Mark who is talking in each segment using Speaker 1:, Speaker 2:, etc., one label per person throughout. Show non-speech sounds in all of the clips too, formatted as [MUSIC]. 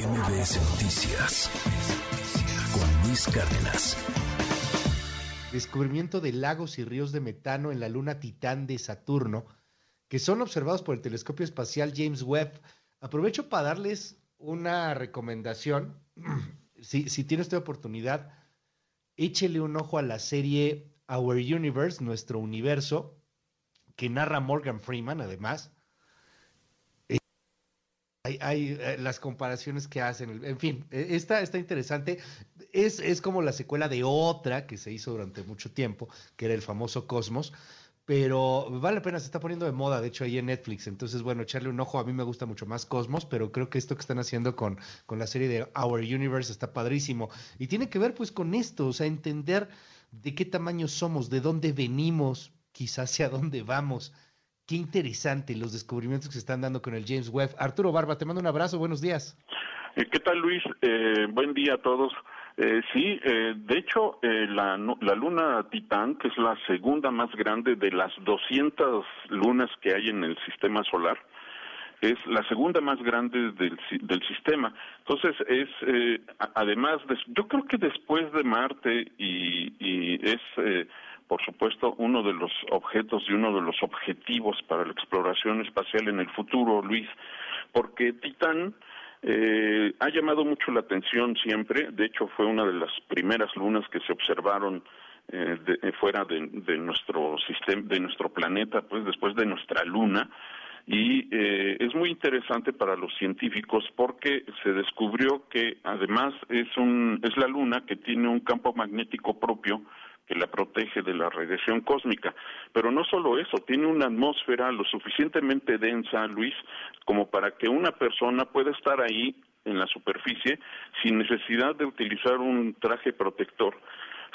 Speaker 1: MBS Noticias con Luis Cárdenas.
Speaker 2: Descubrimiento de lagos y ríos de metano en la luna Titán de Saturno, que son observados por el telescopio espacial James Webb. Aprovecho para darles una recomendación. [CLEARS THROAT] Si, si tiene usted oportunidad, échele un ojo a la serie Our Universe, nuestro universo, que narra Morgan Freeman, además hay, eh, las comparaciones que hacen, en fin, e, está, está interesante. Es, es como la secuela de otra que se hizo durante mucho tiempo, que era el famoso Cosmos, pero vale la pena, se está poniendo de moda, de hecho, ahí en Netflix. Entonces, bueno, echarle un ojo, a mí me gusta mucho más Cosmos, pero creo que esto que están haciendo con, con la serie de Our Universe está padrísimo. Y tiene que ver pues con esto, o sea, entender de qué tamaño somos, de dónde venimos, quizás hacia dónde vamos. Qué interesante los descubrimientos que se están dando con el James Webb. Arturo Barba, te mando un abrazo, buenos días.
Speaker 3: Eh, ¿Qué tal Luis? Eh, buen día a todos. Eh, sí, eh, de hecho, eh, la, la luna Titán, que es la segunda más grande de las 200 lunas que hay en el sistema solar, es la segunda más grande del, del sistema. Entonces, es, eh, además, de, yo creo que después de Marte y, y es por supuesto, uno de los objetos y uno de los objetivos para la exploración espacial en el futuro, Luis, porque Titán eh, ha llamado mucho la atención siempre, de hecho fue una de las primeras lunas que se observaron eh, de, eh, fuera de, de, nuestro sistema, de nuestro planeta, pues después de nuestra luna, y eh, es muy interesante para los científicos porque se descubrió que además es un es la luna que tiene un campo magnético propio que la protege de la radiación cósmica. Pero no solo eso, tiene una atmósfera lo suficientemente densa, Luis, como para que una persona pueda estar ahí en la superficie sin necesidad de utilizar un traje protector,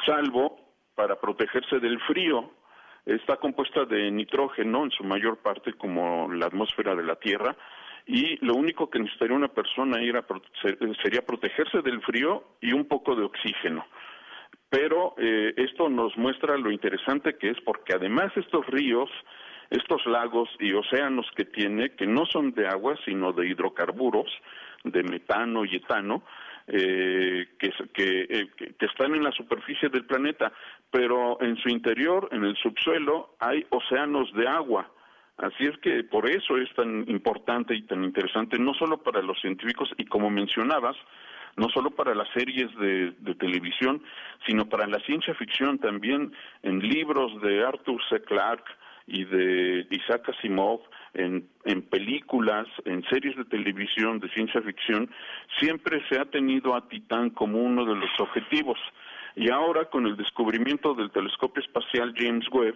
Speaker 3: salvo para protegerse del frío. Está compuesta de nitrógeno en su mayor parte como la atmósfera de la Tierra y lo único que necesitaría una persona era, sería protegerse del frío y un poco de oxígeno pero eh, esto nos muestra lo interesante que es porque además estos ríos, estos lagos y océanos que tiene, que no son de agua, sino de hidrocarburos, de metano y etano, eh, eh, que, que, están en la superficie del planeta, pero en su interior, en el subsuelo, hay océanos de agua. Así es que por eso es tan importante y tan interesante, no solo para los científicos, y como mencionabas, no solo para las series de, de, televisión, sino para la ciencia ficción también, en libros de Arthur C. Clarke y de Isaac Asimov, en, en películas, en series de televisión de ciencia ficción, siempre se ha tenido a Titán como uno de los objetivos. Y ahora, con el descubrimiento del telescopio espacial James Webb,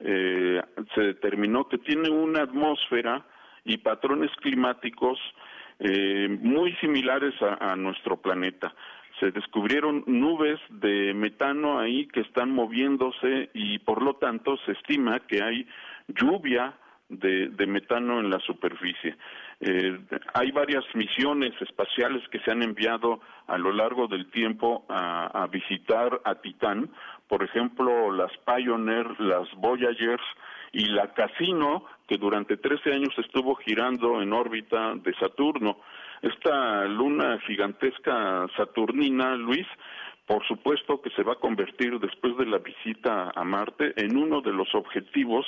Speaker 3: eh, se determinó que tiene una atmósfera y patrones climáticos eh, muy similares a, nuestro planeta se descubrieron nubes de metano ahí que están moviéndose y por lo tanto se estima que hay lluvia de, de metano en la superficie. Eh, hay varias misiones espaciales que se han enviado a lo largo del tiempo a, a visitar a Titán, por ejemplo las Pioneer, las Voyagers, y la Casino, que durante 13 años estuvo girando en órbita de Saturno. Esta luna gigantesca saturnina, Luis, por supuesto que se va a convertir después de la visita a Marte en uno de los objetivos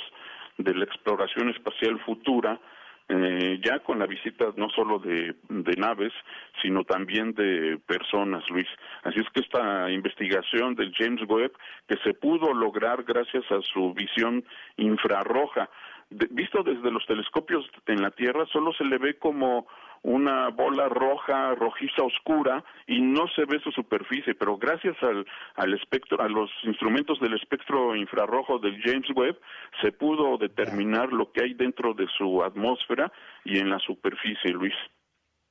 Speaker 3: de la exploración espacial futura, eh, ya con la visita no solo de, naves, sino también de personas, Luis. Así es que esta investigación del James Webb, que se pudo lograr gracias a su visión infrarroja, de, visto desde los telescopios en la Tierra, solo se le ve como una bola roja, rojiza oscura y no se ve su superficie, pero gracias al, al espectro, a los instrumentos del espectro infrarrojo del James Webb, se pudo determinar lo que hay dentro de su atmósfera y en la superficie, Luis.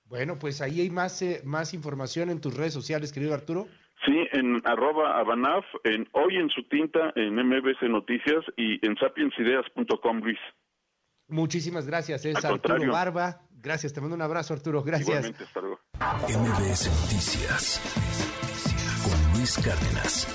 Speaker 2: Bueno, pues ahí hay más, eh, más información en tus redes sociales, querido Arturo.
Speaker 3: Sí, en arroba abanaf, en hoy en su tinta, en MBC Noticias y en sapiensideas.com, Luis.
Speaker 2: Muchísimas gracias, es Al Arturo contrario. Barba. Gracias, te mando un abrazo, Arturo. Gracias.
Speaker 3: Igualmente, hasta luego.
Speaker 1: MBS Noticias con Luis Cárdenas.